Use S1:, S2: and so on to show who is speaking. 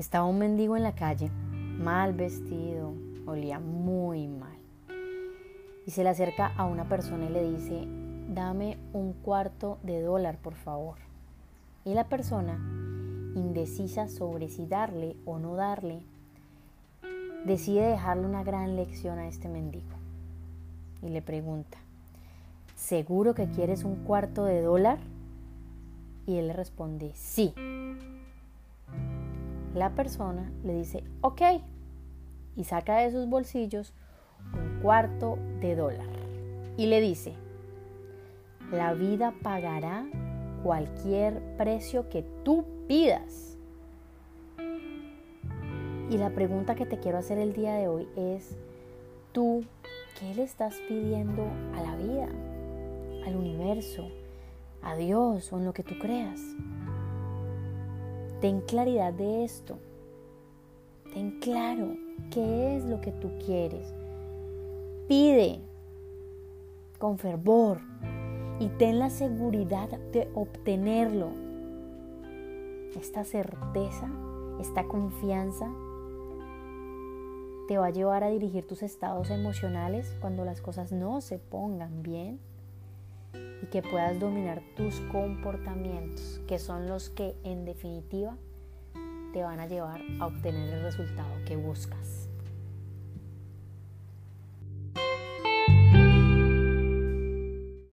S1: Estaba un mendigo en la calle, mal vestido, olía muy mal. Y se le acerca a una persona y le dice, dame un cuarto de dólar, por favor. Y la persona, indecisa sobre si darle o no darle, decide dejarle una gran lección a este mendigo. Y le pregunta, ¿seguro que quieres un cuarto de dólar? Y él le responde, sí. La persona le dice, ok, y saca de sus bolsillos un cuarto de dólar. Y le dice, la vida pagará cualquier precio que tú pidas. Y la pregunta que te quiero hacer el día de hoy es, ¿tú qué le estás pidiendo a la vida, al universo, a Dios o en lo que tú creas? Ten claridad de esto. Ten claro qué es lo que tú quieres. Pide con fervor y ten la seguridad de obtenerlo. Esta certeza, esta confianza te va a llevar a dirigir tus estados emocionales cuando las cosas no se pongan bien y que puedas dominar tus comportamientos, que son los que en definitiva te van a llevar a obtener el resultado que buscas.